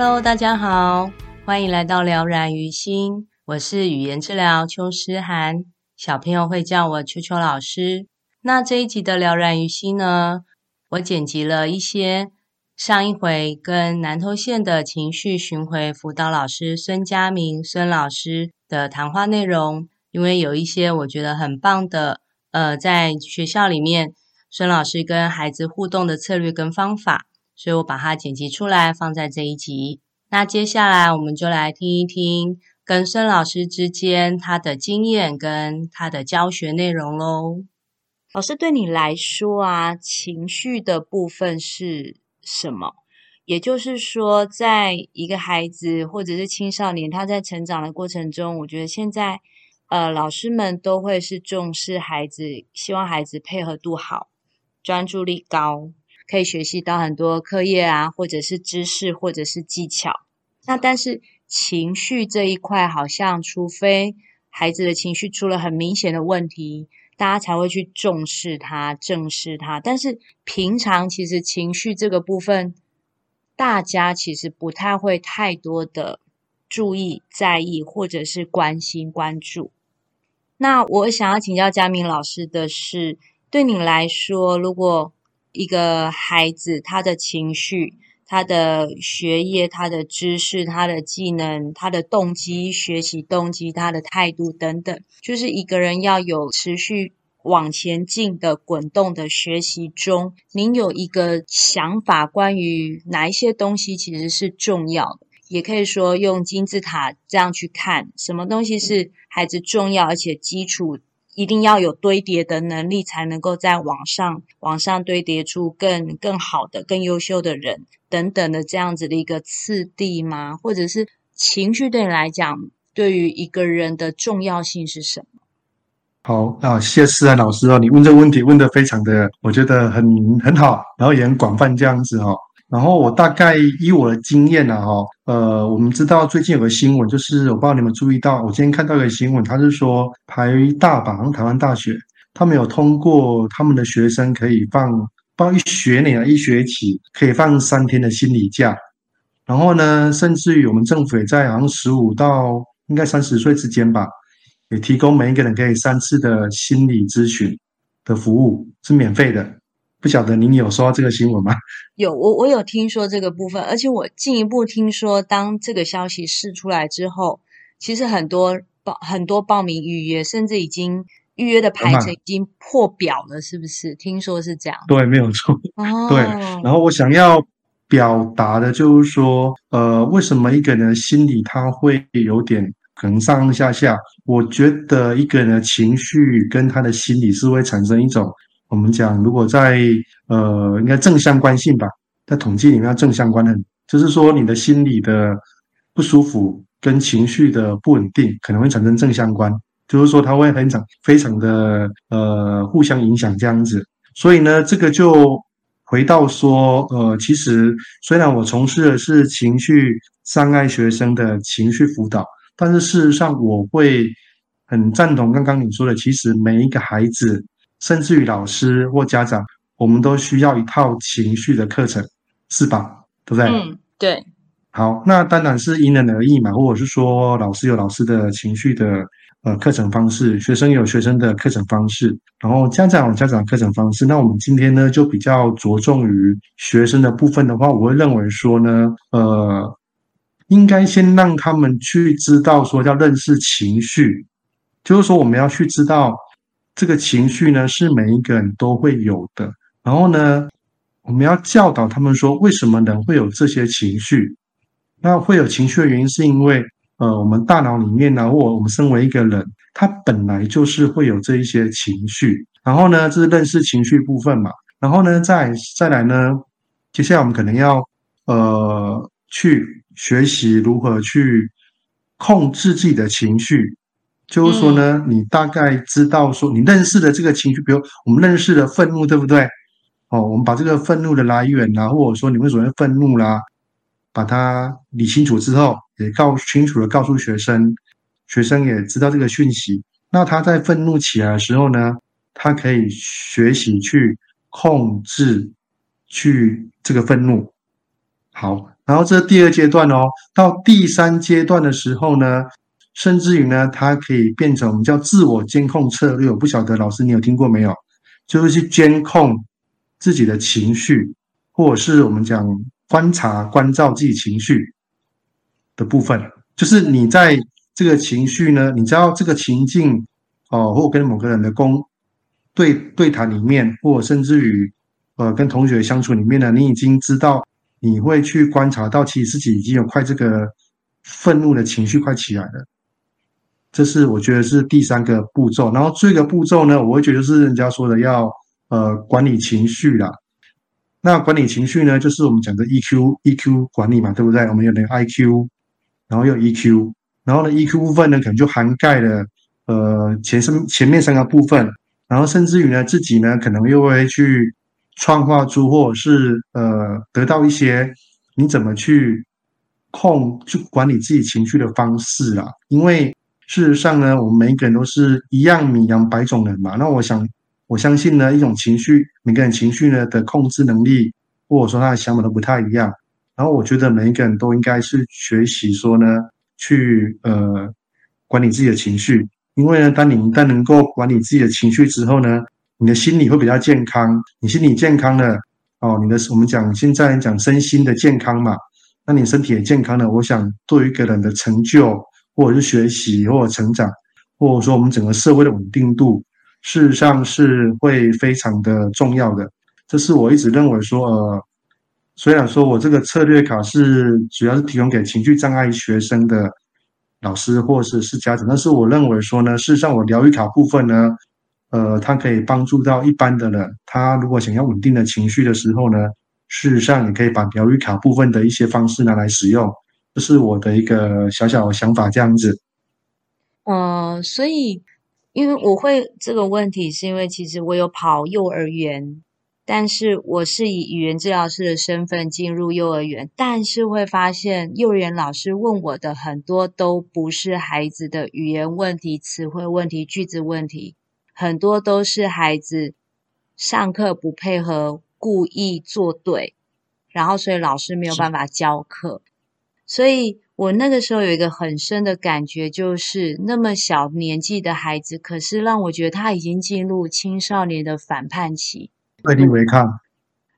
Hello，大家好，欢迎来到了然于心。我是语言治疗邱诗涵，小朋友会叫我邱邱老师。那这一集的了然于心呢，我剪辑了一些上一回跟南投县的情绪巡回辅导老师孙佳明孙老师的谈话内容，因为有一些我觉得很棒的，呃，在学校里面孙老师跟孩子互动的策略跟方法。所以我把它剪辑出来，放在这一集。那接下来我们就来听一听跟孙老师之间他的经验跟他的教学内容喽。老师，对你来说啊，情绪的部分是什么？也就是说，在一个孩子或者是青少年他在成长的过程中，我觉得现在呃，老师们都会是重视孩子，希望孩子配合度好，专注力高。可以学习到很多课业啊，或者是知识，或者是技巧。那但是情绪这一块，好像除非孩子的情绪出了很明显的问题，大家才会去重视它、正视它。但是平常其实情绪这个部分，大家其实不太会太多的注意、在意，或者是关心、关注。那我想要请教佳明老师的是，对你来说，如果一个孩子，他的情绪、他的学业、他的知识、他的技能、他的动机、学习动机、他的态度等等，就是一个人要有持续往前进的滚动的学习中，您有一个想法，关于哪一些东西其实是重要的？也可以说用金字塔这样去看，什么东西是孩子重要而且基础。一定要有堆叠的能力，才能够在网上、往上堆叠出更更好的、更优秀的人等等的这样子的一个次第吗？或者是情绪对你来讲，对于一个人的重要性是什么？好，那谢谢诗涵老师哦，你问这个问题问得非常的，我觉得很很好，然后也很广泛这样子哦。然后我大概以我的经验啊，哈，呃，我们知道最近有个新闻，就是我不知道你们注意到，我今天看到一个新闻，他是说台大吧，台湾大学，他们有通过他们的学生可以放，放一学年啊，一学期可以放三天的心理假，然后呢，甚至于我们政府也在好像十五到应该三十岁之间吧，也提供每一个人可以三次的心理咨询的服务，是免费的。不晓得您有收到这个新闻吗？有，我我有听说这个部分，而且我进一步听说，当这个消息释出来之后，其实很多报很多报名预约，甚至已经预约的排程已经破表了，是不是？听说是这样。对，没有错。哦。对，然后我想要表达的就是说，呃，为什么一个人的心理他会有点可能上上下下？我觉得一个人的情绪跟他的心理是会产生一种。我们讲，如果在呃，应该正相关性吧，在统计里面要正相关的，就是说你的心理的不舒服跟情绪的不稳定可能会产生正相关，就是说它会很常非常的呃互相影响这样子。所以呢，这个就回到说，呃，其实虽然我从事的是情绪障碍学生的情绪辅导，但是事实上我会很赞同刚刚你说的，其实每一个孩子。甚至于老师或家长，我们都需要一套情绪的课程，是吧？对不对？嗯，对。好，那当然是因人而异嘛，或者是说老师有老师的情绪的呃课程方式，学生有学生的课程方式，然后家长有家长的课程方式。那我们今天呢，就比较着重于学生的部分的话，我会认为说呢，呃，应该先让他们去知道说要认识情绪，就是说我们要去知道。这个情绪呢，是每一个人都会有的。然后呢，我们要教导他们说，为什么人会有这些情绪？那会有情绪的原因，是因为呃，我们大脑里面呢，或我们身为一个人，他本来就是会有这一些情绪。然后呢，这是认识情绪部分嘛。然后呢，再再来呢，接下来我们可能要呃去学习如何去控制自己的情绪。就是说呢，你大概知道说你认识的这个情绪，比如我们认识的愤怒，对不对？哦，我们把这个愤怒的来源啊，或者说你为什么会愤怒啦，把它理清楚之后，也告清楚的告诉学生，学生也知道这个讯息。那他在愤怒起来的时候呢，他可以学习去控制，去这个愤怒。好，然后这第二阶段哦，到第三阶段的时候呢。甚至于呢，它可以变成我们叫自我监控策略。我不晓得老师你有听过没有？就是去监控自己的情绪，或者是我们讲观察、关照自己情绪的部分。就是你在这个情绪呢，你知道这个情境哦，或跟某个人的公对对谈里面，或甚至于呃跟同学相处里面呢，你已经知道你会去观察到，其实自己已经有快这个愤怒的情绪快起来了。这是我觉得是第三个步骤，然后这个步骤呢，我会觉得是人家说的要呃管理情绪啦。那管理情绪呢，就是我们讲的 EQ EQ 管理嘛，对不对？我们有那个 IQ，然后有 EQ，然后呢 EQ 部分呢，可能就涵盖了呃前三前面三个部分，然后甚至于呢自己呢，可能又会去创化出或者是呃得到一些你怎么去控去管理自己情绪的方式啦，因为。事实上呢，我们每一个人都是一样米养百种人嘛。那我想，我相信呢，一种情绪，每个人情绪呢的控制能力，或者说他的想法都不太一样。然后我觉得每一个人都应该是学习说呢，去呃管理自己的情绪。因为呢，当你一旦能够管理自己的情绪之后呢，你的心理会比较健康。你心理健康了，哦，你的我们讲现在讲身心的健康嘛，那你身体也健康了。我想，对于一个人的成就。或者是学习，或者成长，或者说我们整个社会的稳定度，事实上是会非常的重要的。这是我一直认为说，呃，虽然说我这个策略卡是主要是提供给情绪障碍学生的老师或者是是家长，但是我认为说呢，事实上我疗愈卡部分呢，呃，它可以帮助到一般的人，他如果想要稳定的情绪的时候呢，事实上你可以把疗愈卡部分的一些方式拿来使用。这是我的一个小小想法，这样子。呃，所以因为我会这个问题，是因为其实我有跑幼儿园，但是我是以语言治疗师的身份进入幼儿园，但是会发现幼儿园老师问我的很多都不是孩子的语言问题、词汇问题、句子问题，很多都是孩子上课不配合、故意作对，然后所以老师没有办法教课。所以我那个时候有一个很深的感觉，就是那么小年纪的孩子，可是让我觉得他已经进入青少年的反叛期，对立违抗。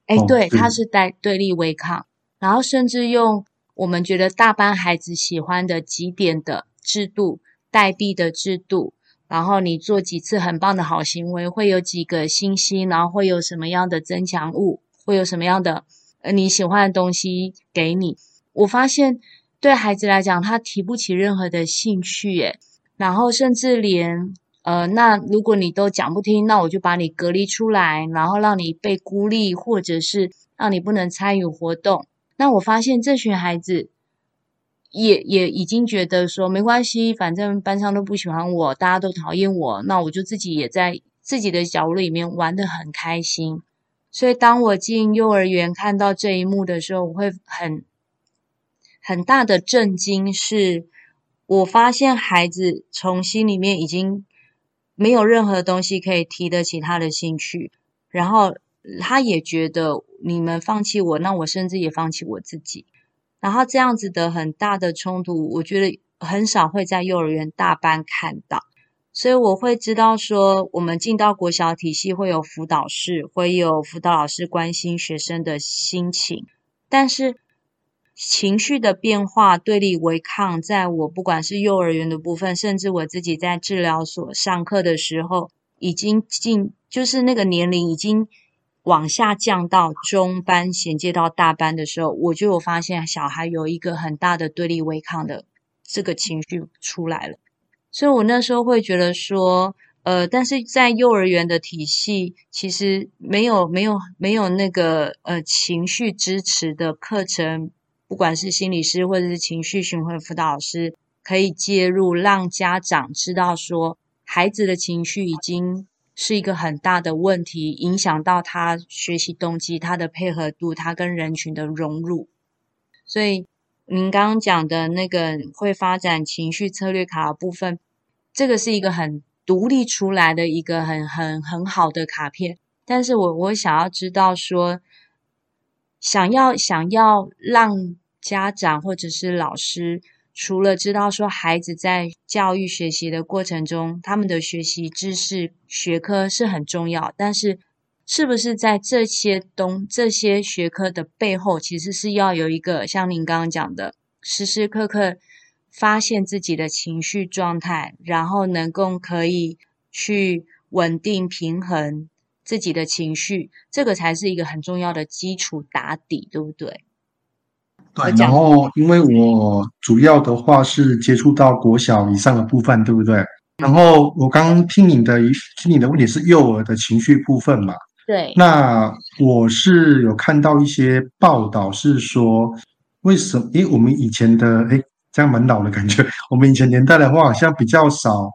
哎，对，他是带对立违抗，然后甚至用我们觉得大班孩子喜欢的几点的制度、代币的制度，然后你做几次很棒的好行为，会有几个星星，然后会有什么样的增强物，会有什么样的呃你喜欢的东西给你。我发现，对孩子来讲，他提不起任何的兴趣，诶，然后甚至连，呃，那如果你都讲不听，那我就把你隔离出来，然后让你被孤立，或者是让你不能参与活动。那我发现这群孩子也也已经觉得说，没关系，反正班上都不喜欢我，大家都讨厌我，那我就自己也在自己的角落里面玩得很开心。所以当我进幼儿园看到这一幕的时候，我会很。很大的震惊是，我发现孩子从心里面已经没有任何东西可以提得起他的兴趣，然后他也觉得你们放弃我，那我甚至也放弃我自己。然后这样子的很大的冲突，我觉得很少会在幼儿园大班看到，所以我会知道说，我们进到国小体系会有辅导室，会有辅导老师关心学生的心情，但是。情绪的变化、对立、违抗，在我不管是幼儿园的部分，甚至我自己在治疗所上课的时候，已经进，就是那个年龄已经往下降到中班，衔接到大班的时候，我就有发现小孩有一个很大的对立、违抗的这个情绪出来了。所以我那时候会觉得说，呃，但是在幼儿园的体系，其实没有没有没有那个呃情绪支持的课程，不管是心理师或者是情绪巡回辅导师，可以介入，让家长知道说，孩子的情绪已经是一个很大的问题，影响到他学习动机、他的配合度、他跟人群的融入，所以。您刚刚讲的那个会发展情绪策略卡的部分，这个是一个很独立出来的一个很很很好的卡片。但是我我想要知道说，想要想要让家长或者是老师，除了知道说孩子在教育学习的过程中，他们的学习知识学科是很重要，但是。是不是在这些东这些学科的背后，其实是要有一个像您刚刚讲的，时时刻刻发现自己的情绪状态，然后能够可以去稳定平衡自己的情绪，这个才是一个很重要的基础打底，对不对？对。然后，因为我主要的话是接触到国小以上的部分，对不对？然后我刚刚听你的听你的问题是幼儿的情绪部分嘛？对，那我是有看到一些报道，是说为什么？因为我们以前的哎，这样蛮老的感觉。我们以前年代的话，好像比较少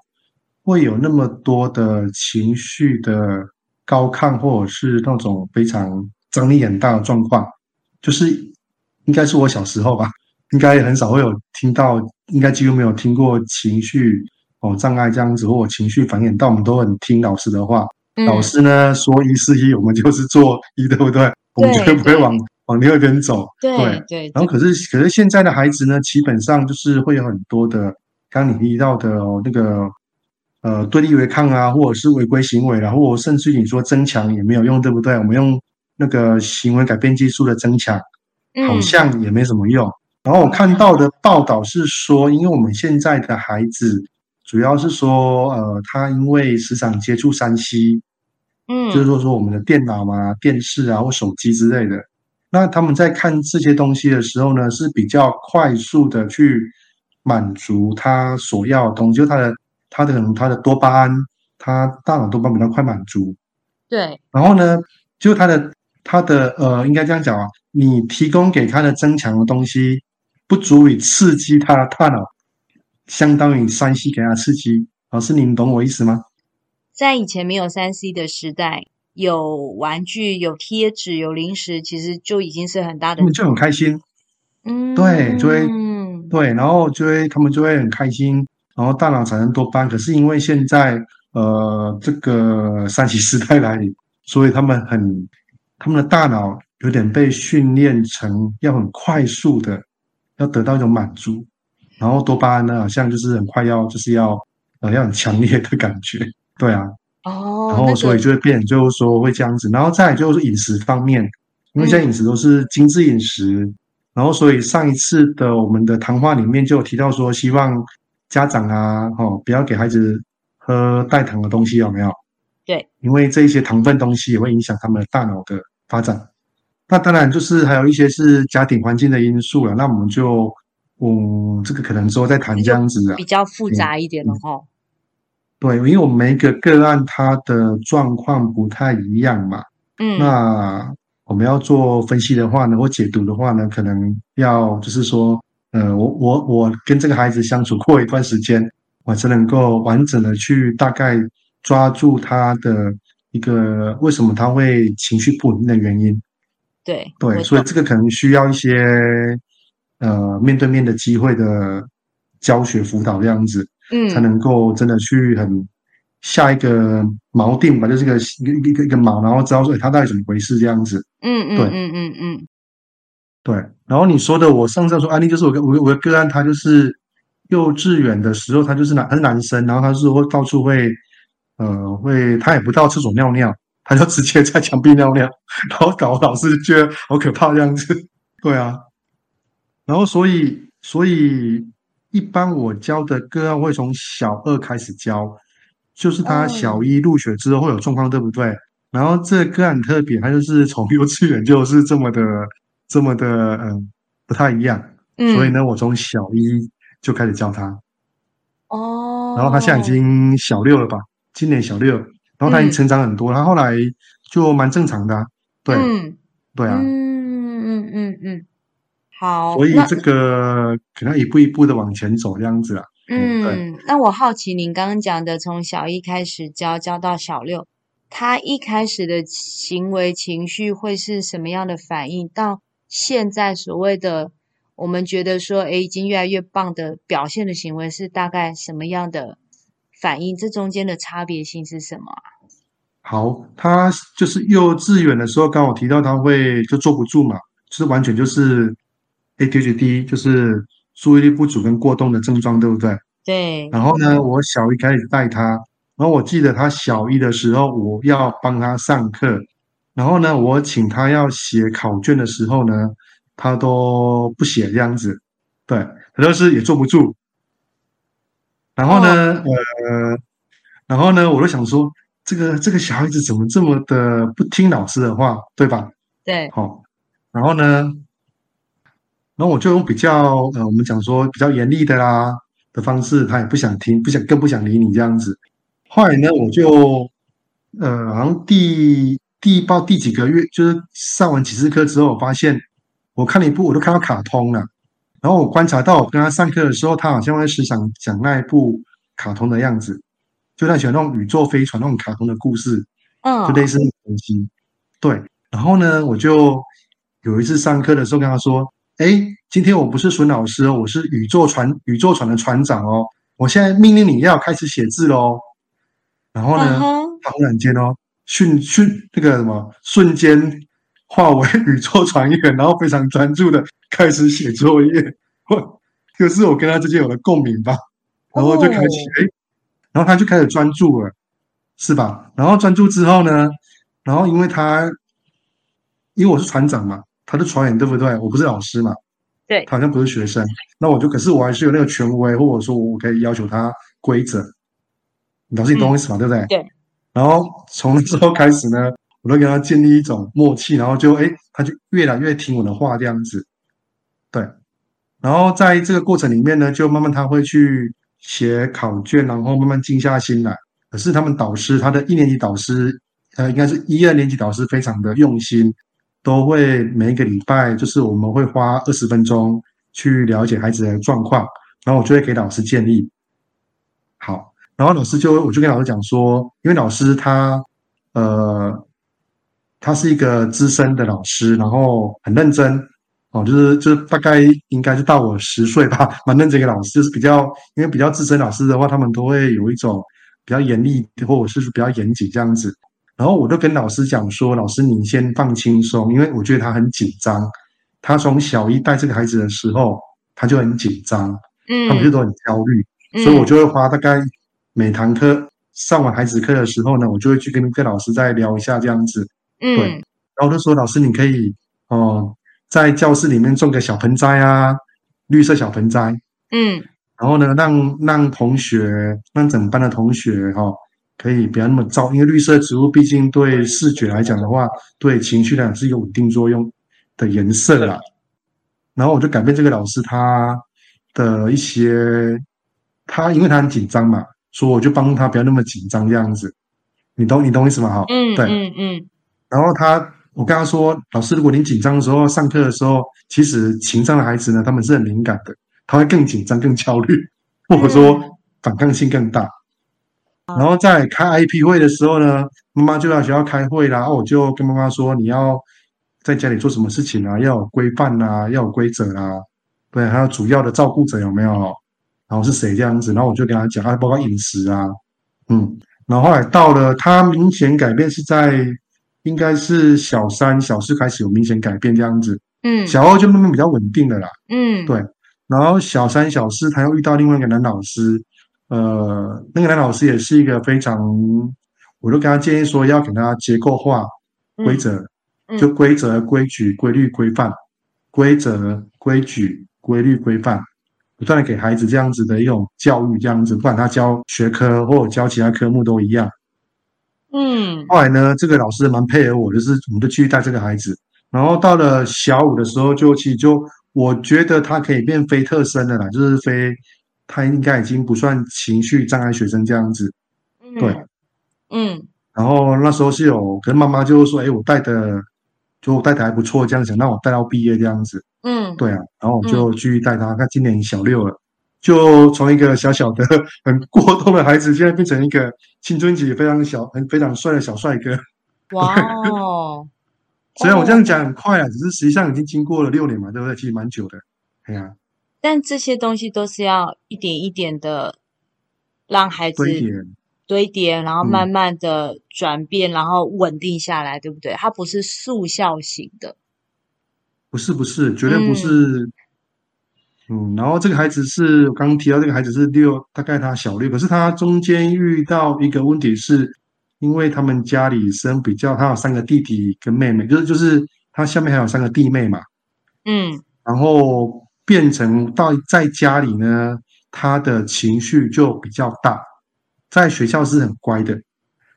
会有那么多的情绪的高亢，或者是那种非常张力很大的状况。就是应该是我小时候吧，应该很少会有听到，应该几乎没有听过情绪哦障碍这样子，或者情绪繁衍，但我们都很听老师的话。嗯、老师呢说一是一，我们就是做一，对不对？我们绝对不会往往另外一边走。对对，然后可是可是现在的孩子呢，基本上就是会有很多的，刚刚你提到的那个呃对立违抗啊，或者是违规行为，然后甚至你说增强也没有用，对不对？我们用那个行为改变技术的增强，好像也没什么用。嗯、然后我看到的报道是说，因为我们现在的孩子。主要是说，呃，他因为时常接触 3C，嗯，就是说说我们的电脑啊、电视啊或手机之类的，那他们在看这些东西的时候呢，是比较快速的去满足他所要的东西，就他的他的可能他的多巴胺，他大脑多巴胺比较快满足，对。然后呢，就他的他的呃，应该这样讲啊，你提供给他的增强的东西，不足以刺激他的大脑。相当于三 C 给他刺激，老师，您懂我意思吗？在以前没有三 C 的时代，有玩具、有贴纸、有零食，其实就已经是很大的，他们就很开心。嗯，对，就会，对，然后就会，他们就会很开心，然后大脑产生多巴胺。可是因为现在，呃，这个三 C 时代来临，所以他们很，他们的大脑有点被训练成要很快速的，要得到一种满足。然后多巴胺呢，好像就是很快要，就是要，呃，要很强烈的感觉，对啊。哦。然后所以就会变，就是说会这样子。然后再来就是饮食方面，因为现在饮食都是精致饮食，嗯、然后所以上一次的我们的谈话里面就有提到说，希望家长啊，哦，不要给孩子喝代糖的东西，有没有？对。因为这一些糖分东西也会影响他们的大脑的发展。那当然就是还有一些是家庭环境的因素了。那我们就。嗯，这个可能说在谈这样子啊，比较复杂一点的哈、嗯。对，因为我们每一个个案它的状况不太一样嘛。嗯。那我们要做分析的话呢，或解读的话呢，可能要就是说，呃，我我我跟这个孩子相处过一段时间，我才能够完整的去大概抓住他的一个为什么他会情绪不稳定的原因。对对，所以这个可能需要一些。呃，面对面的机会的教学辅导这样子，嗯，才能够真的去很下一个锚定吧，就是一个一个一个一个锚，然后知道说他到底怎么回事这样子，嗯嗯，对，嗯嗯嗯，对。然后你说的，我上次说案例就是我跟我我的个案，他就是幼稚园的时候，他就是男他是男生，然后他是会到处会呃会，他也不到厕所尿尿，他就直接在墙壁尿尿，然后搞老师觉得好可怕这样子，对啊。然后，所以，所以一般我教的个案会从小二开始教，就是他小一入学之后会有状况，对不对？然后这个个案很特别，他就是从幼稚园就是这么的，这么的，嗯，不太一样。所以呢，我从小一就开始教他。哦。然后他现在已经小六了吧？今年小六，然后他已经成长很多，他、嗯、后来就蛮正常的、啊，对，嗯、对啊，嗯嗯嗯嗯，好，所以这个可能一步一步的往前走这样子啊，嗯，对那我好奇您刚刚讲的，从小一开始教教到小六，他一开始的行为情绪会是什么样的反应？到现在所谓的。我们觉得说，哎，已经越来越棒的表现的行为是大概什么样的反应？这中间的差别性是什么啊？好，他就是幼稚园的时候，刚好提到他会就坐不住嘛，就是完全就是 ADHD，就是注意力不足跟过动的症状，对不对？对。然后呢，我小一开始带他，然后我记得他小一的时候，我要帮他上课，然后呢，我请他要写考卷的时候呢。他都不写这样子，对，他就是也坐不住。然后呢，哦、呃，然后呢，我就想说，这个这个小孩子怎么这么的不听老师的话，对吧？对，好、哦。然后呢，然后我就用比较呃，我们讲说比较严厉的啦的方式，他也不想听，不想更不想理你这样子。后来呢，我就呃，好像第第一报第几个月，就是上完几次课之后，我发现。我看了一部，我都看到卡通了。然后我观察到，我跟他上课的时候，他好像会时常讲那一部卡通的样子，就他喜欢那种宇宙飞船那种卡通的故事，嗯，就类似那种东西。对。然后呢，我就有一次上课的时候跟他说：“哎，今天我不是孙老师哦，我是宇宙船宇宙船的船长哦。我现在命令你要开始写字喽。”然后呢，他忽然间哦，迅迅那个什么瞬间。化为宇宙船员，然后非常专注的开始写作业，就是我跟他之间有了共鸣吧，然后就开始哎，然后他就开始专注了，是吧？然后专注之后呢，然后因为他因为我是船长嘛，他是船员对不对？我不是老师嘛，对，他好像不是学生，那我就可是我还是有那个权威，或者说我可以要求他规则，老师你懂我意思嘛？对不对？对。然后从之后开始呢。我都跟他建立一种默契，然后就哎，他就越来越听我的话这样子，对。然后在这个过程里面呢，就慢慢他会去写考卷，然后慢慢静下心来。可是他们导师，他的一年级导师，呃，应该是一二年级导师，非常的用心，都会每一个礼拜，就是我们会花二十分钟去了解孩子的状况，然后我就会给老师建议。好，然后老师就我就跟老师讲说，因为老师他呃。他是一个资深的老师，然后很认真哦，就是就是大概应该是到我十岁吧，蛮认真一个老师，就是比较因为比较资深老师的话，他们都会有一种比较严厉或者是比较严谨这样子。然后我就跟老师讲说：“老师，你先放轻松，因为我觉得他很紧张。他从小一带这个孩子的时候，他就很紧张，嗯，他们就都很焦虑，所以我就会花大概每堂课上完孩子课的时候呢，我就会去跟跟老师再聊一下这样子。”对，然后就说老师，你可以哦、呃，在教室里面种个小盆栽啊，绿色小盆栽。嗯，然后呢，让让同学，让整班的同学哈、哦，可以不要那么躁，因为绿色植物毕竟对视觉来讲的话，对情绪来讲是一个稳定作用的颜色啦。然后我就改变这个老师他的一些，他因为他很紧张嘛，所以我就帮他不要那么紧张这样子。你懂你懂意思吗？哈，嗯，对，嗯嗯。然后他，我跟他说，老师，如果你紧张的时候，上课的时候，其实情商的孩子呢，他们是很敏感的，他会更紧张、更焦虑，或者说反抗性更大。然后在开 IP 会的时候呢，妈妈就要学校开会啦，然后我就跟妈妈说，你要在家里做什么事情啊？要有规范啊，要有规则啊，对，还有主要的照顾者有没有？然后是谁这样子？然后我就跟他讲，还包括饮食啊，嗯，然后后来到了，他明显改变是在。应该是小三、小四开始有明显改变这样子，嗯，小二就慢慢比较稳定了啦，嗯，对。然后小三、小四他又遇到另外一个男老师，呃，那个男老师也是一个非常，我都跟他建议说要给他结构化规则，嗯、就规则、规矩、规律、规范，规则、规矩、规律、规范，不断的给孩子这样子的一种教育，这样子，不管他教学科或者教其他科目都一样。嗯，后来呢，这个老师蛮配合我，就是我们就继续带这个孩子。然后到了小五的时候，就其实就我觉得他可以变非特生的啦，就是非他应该已经不算情绪障碍学生这样子。对，嗯，然后那时候是有跟妈妈就是说，哎，我带的就带的还不错，这样想让我带到毕业这样子。嗯，对啊，然后我就继续带他，他今年小六了，就从一个小小的很过动的孩子，现在变成一个青春期非常小、很非常帅的小帅哥。哇哦！虽然我这样讲很快啊，只是实际上已经经过了六年嘛，对不对？其实蛮久的。对啊。但这些东西都是要一点一点的让孩子堆叠，堆叠，然后慢慢的转变，嗯、然后稳定下来，对不对？它不是速效型的。不是不是，绝对不是。嗯，嗯，然后这个孩子是我刚刚提到，这个孩子是六，大概他小六，可是他中间遇到一个问题是。因为他们家里生比较，他有三个弟弟跟妹妹，就是就是他下面还有三个弟妹嘛，嗯，然后变成到在家里呢，他的情绪就比较大，在学校是很乖的，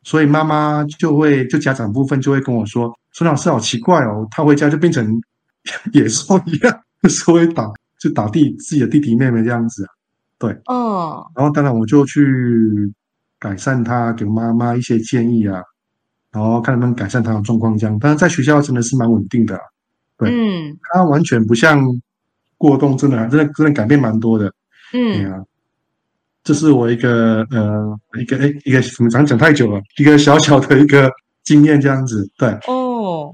所以妈妈就会就家长部分就会跟我说，孙老师好奇怪哦，他回家就变成 野兽一样，就是会打就打弟自己的弟弟妹妹这样子啊，对，哦，然后当然我就去。改善他，给妈妈一些建议啊，然后看能不能改善他的状况。这样，但是在学校真的是蛮稳定的，对，嗯，他完全不像过动，真的，真的，真的改变蛮多的，嗯，对啊，这是我一个呃，一个诶，一个怎么讲讲太久了，一个小小的一个经验这样子，对，哦，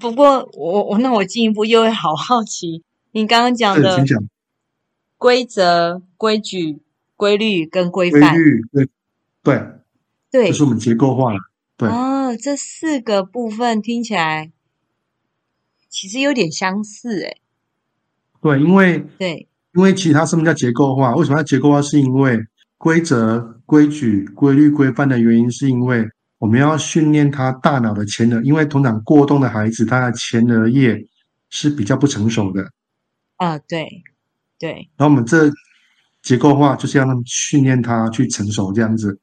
不过我我那我进一步又会好好奇，你刚刚讲的规则、规矩、规律跟规范，规律对。对，对，就是我们结构化了。对，哦，这四个部分听起来其实有点相似，诶。对，因为对，因为其他什么叫结构化？为什么要结构化？是因为规则、规矩、规律、规范的原因，是因为我们要训练他大脑的前额，因为通常过动的孩子，他的前额叶是比较不成熟的。啊，对，对。然后我们这结构化就是要让训练他去成熟，这样子。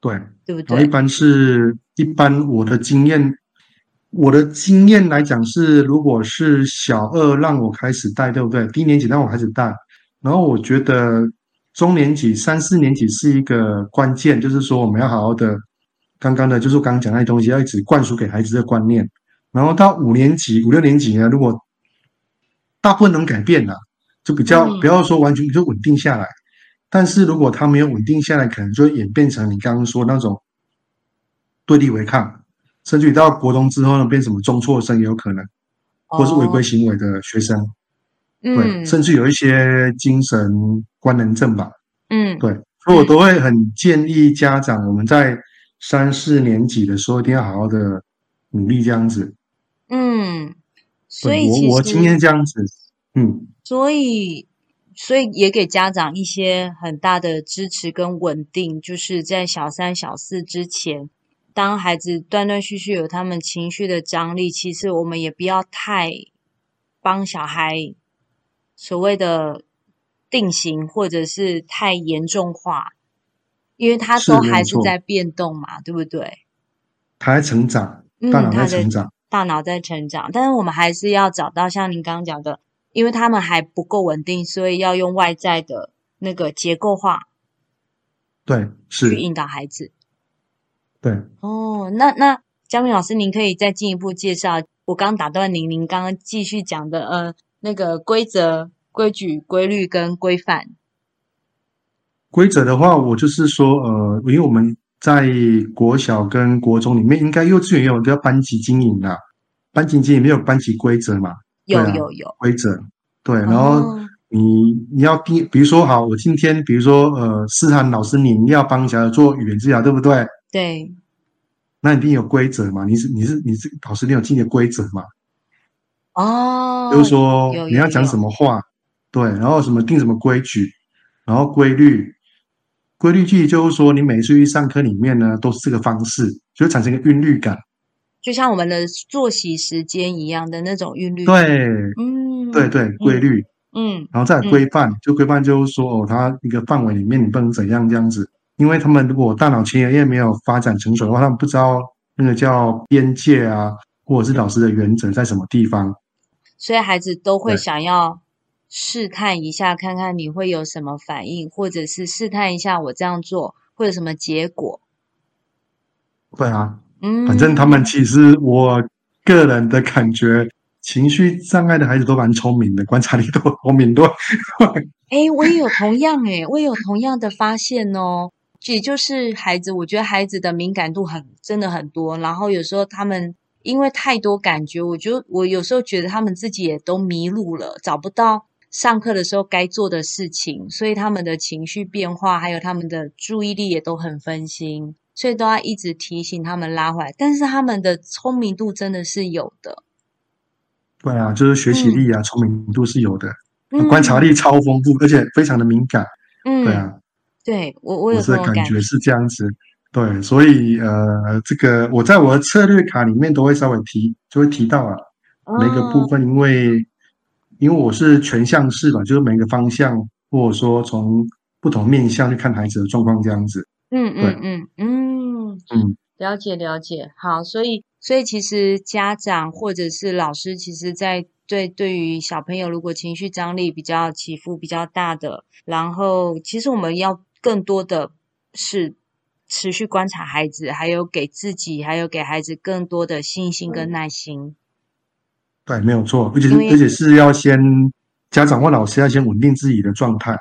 对，对不对？然后一般是一般我的经验，我的经验来讲是，如果是小二让我开始带，对不对？低年级让我开始带，然后我觉得中年级三四年级是一个关键，就是说我们要好好的，刚刚的就是刚刚讲那些东西，要一直灌输给孩子的观念。然后到五年级、五六年级呢，如果大部分能改变了，就比较不要说完全就稳定下来。但是如果他没有稳定下来，可能就会演变成你刚刚说那种对立违抗，甚至于到国中之后呢，变什么中辍生也有可能，或是违规行为的学生，嗯、对，甚至有一些精神官能症吧，嗯，对，所以我都会很建议家长，我们在三四年级的时候一定要好好的努力这样子，嗯，所以我我今天这样子，嗯，所以。所以也给家长一些很大的支持跟稳定，就是在小三、小四之前，当孩子断断续续有他们情绪的张力，其实我们也不要太帮小孩所谓的定型，或者是太严重化，因为他都还是在变动嘛，对不对？他在成长，大脑在成长，嗯，大脑在成长，但是我们还是要找到像您刚刚讲的。因为他们还不够稳定，所以要用外在的那个结构化，对，是去引导孩子。对，哦，那那嘉明老师，您可以再进一步介绍。我刚打断您，您刚刚继续讲的，呃，那个规则、规矩、规律跟规范。规则的话，我就是说，呃，因为我们在国小跟国中里面，应该幼稚园也有叫班级经营的，班级经营没有班级规则嘛。有有有规则，对，然后你你要定，比如说好，我今天比如说呃，思涵老师，你要帮小孩做语言治疗，对不对？对，那你一定有规则嘛？你是你是你是老师，你有定的规则嘛？哦，就是说你要讲什么话，对，然后什么定什么规矩，然后规律，规律其实就是说你每次去上课里面呢，都是这个方式，就会产生一个韵律感。就像我们的作息时间一样的那种韵律，对，嗯，对对，规律，嗯，然后再规范，就规范就是说，哦，它一个范围里面你不能怎样这样子，因为他们如果大脑前额叶没有发展成熟的话，他们不知道那个叫边界啊，或者是老师的原则在什么地方，所以孩子都会想要试探一下，看看你会有什么反应，或者是试探一下我这样做会有什么结果？对啊，嗯，反正他们其实我个人的感觉，情绪障碍的孩子都蛮聪明的，观察力都聪明多。哎，我也有同样诶，我也有同样的发现哦。也就是孩子，我觉得孩子的敏感度很真的很多，然后有时候他们因为太多感觉，我觉得我有时候觉得他们自己也都迷路了，找不到上课的时候该做的事情，所以他们的情绪变化还有他们的注意力也都很分心，所以都要一直提醒他们拉回来。但是他们的聪明度真的是有的，对啊，就是学习力啊，嗯、聪明度是有的，嗯、观察力超丰富，而且非常的敏感，嗯，对啊。对我，我有这种感觉是这样子，对，所以呃，这个我在我的策略卡里面都会稍微提，就会提到啊，每个部分，因为因为我是全向式吧，就是每个方向，或者说从不同面向去看孩子的状况这样子。嗯嗯嗯嗯嗯，了解了解。好，所以所以其实家长或者是老师，其实在对对于小朋友，如果情绪张力比较起伏比较大的，然后其实我们要。更多的是持续观察孩子，还有给自己，还有给孩子更多的信心跟耐心。对，没有错，而且是而且是要先家长或老师要先稳定自己的状态，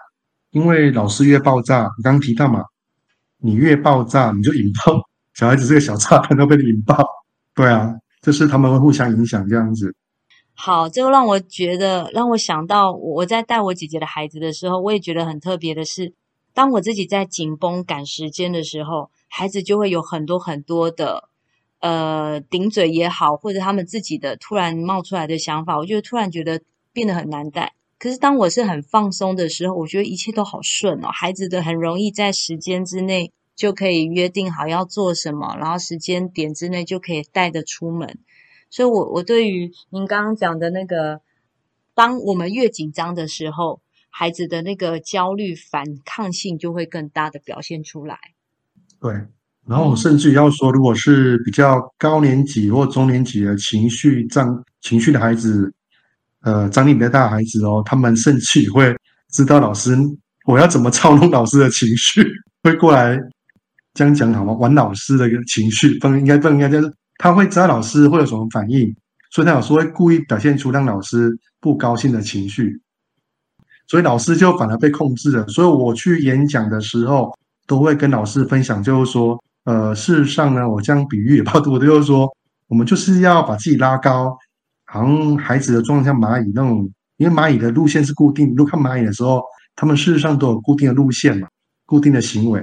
因为老师越爆炸，你刚刚提到嘛，你越爆炸，你就引爆小孩子这个小炸弹都被你引爆。对啊，就是他们会互相影响这样子。好，这个让我觉得，让我想到我在带我姐姐的孩子的时候，我也觉得很特别的是。当我自己在紧绷赶时间的时候，孩子就会有很多很多的，呃，顶嘴也好，或者他们自己的突然冒出来的想法，我就突然觉得变得很难带。可是当我是很放松的时候，我觉得一切都好顺哦，孩子的很容易在时间之内就可以约定好要做什么，然后时间点之内就可以带着出门。所以我，我我对于您刚刚讲的那个，当我们越紧张的时候。孩子的那个焦虑反抗性就会更大的表现出来。对，然后甚至要说，如果是比较高年级或中年级的情绪张情绪的孩子，呃，张力比较大的孩子哦，他们甚至会知道老师我要怎么操弄老师的情绪，会过来这样讲好吗？玩老师的一个情绪，不应该不应该就是他会知道老师会有什么反应，所以他有时候会故意表现出让老师不高兴的情绪。所以老师就反而被控制了。所以我去演讲的时候，都会跟老师分享，就是说，呃，事实上呢，我这样比喻也不多，就是说，我们就是要把自己拉高，好像孩子的状态像蚂蚁那种，因为蚂蚁的路线是固定，如果看蚂蚁的时候，他们事实上都有固定的路线嘛，固定的行为，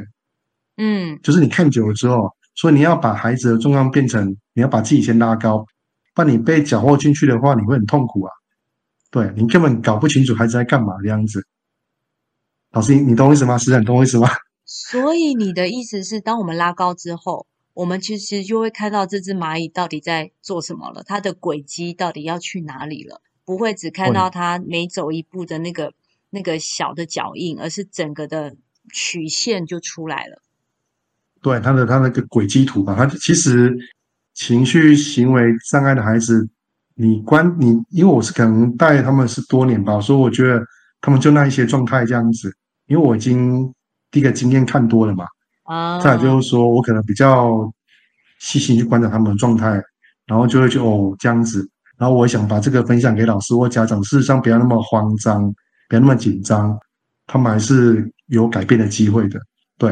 嗯，就是你看久了之后，所以你要把孩子的状况变成，你要把自己先拉高，不然你被搅和进去的话，你会很痛苦啊。对，你根本搞不清楚孩子在干嘛的样子。老师，你懂我意思吗？是很懂我意思吗？所以你的意思是，当我们拉高之后，我们其实就会看到这只蚂蚁到底在做什么了，它的轨迹到底要去哪里了，不会只看到它每走一步的那个那个小的脚印，而是整个的曲线就出来了。对，它的它那个轨迹图吧，它其实情绪行为障碍的孩子。你关你，因为我是可能带他们是多年吧，所以我觉得他们就那一些状态这样子。因为我已经第一个经验看多了嘛，啊，再就是说我可能比较细心去观察他们的状态，然后就会就哦这样子，然后我想把这个分享给老师或家长，事实上不要那么慌张，不要那么紧张，他们还是有改变的机会的，对。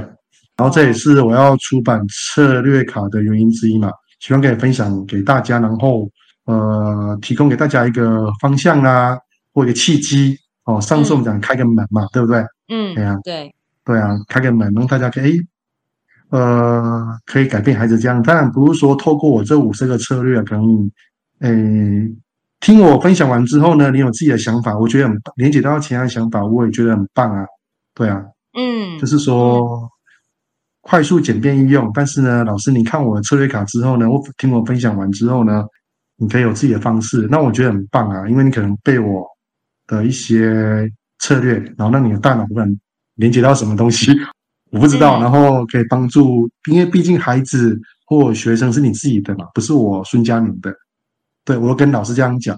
然后这也是我要出版策略卡的原因之一嘛，希望可以分享给大家，然后。呃，提供给大家一个方向啦，或一个契机哦。上次我们讲开个门嘛，嗯、对不对？嗯，对啊，对，对啊，开个门让大家可以，呃，可以改变孩子这样。当然不是说透过我这五十个策略，可能，诶、欸，听我分享完之后呢，你有自己的想法，我觉得很连接到其他的想法，我也觉得很棒啊。对啊，嗯，就是说、嗯、快速简便易用。但是呢，老师，你看我的策略卡之后呢，我听我分享完之后呢。你可以有自己的方式，那我觉得很棒啊，因为你可能被我的一些策略，然后让你的大脑不能连接到什么东西，我不知道，然后可以帮助，因为毕竟孩子或学生是你自己的嘛，不是我孙佳明的，对，我都跟老师这样讲，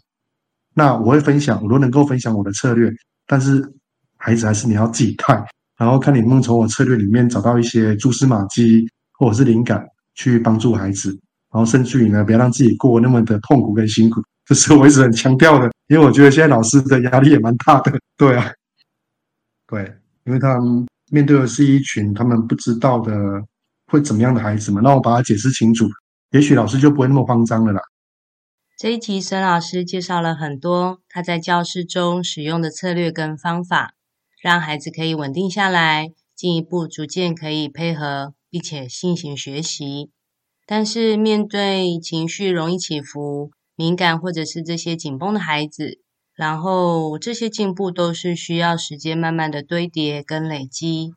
那我会分享，我都能够分享我的策略，但是孩子还是你要自己看，然然后看你能从我策略里面找到一些蛛丝马迹或者是灵感，去帮助孩子，然后甚至于呢，不要让自己过那么的痛苦跟辛苦，这是我一直很强调的。因为我觉得现在老师的压力也蛮大的，对啊，对，因为他们面对的是一群他们不知道的会怎么样的孩子们，那我把它解释清楚，也许老师就不会那么慌张了啦。这一集沈老师介绍了很多他在教室中使用的策略跟方法，让孩子可以稳定下来，进一步逐渐可以配合，并且进行学习。但是面对情绪容易起伏、敏感或者是这些紧绷的孩子，然后这些进步都是需要时间慢慢的堆叠跟累积。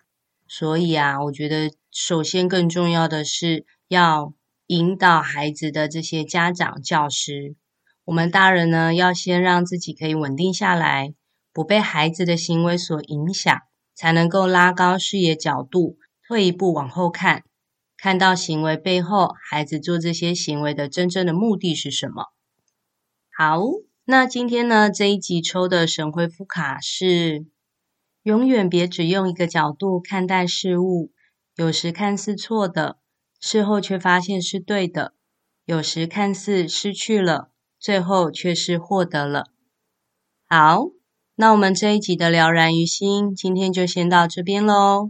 所以啊，我觉得首先更重要的是要引导孩子的这些家长、教师，我们大人呢，要先让自己可以稳定下来，不被孩子的行为所影响，才能够拉高视野角度，退一步往后看，看到行为背后，孩子做这些行为的真正的目的是什么。好，那今天呢，这一集抽的神回复卡是。永远别只用一个角度看待事物，有时看似错的，事后却发现是对的；有时看似失去了，最后却是获得了。好，那我们这一集的了然于心，今天就先到这边喽。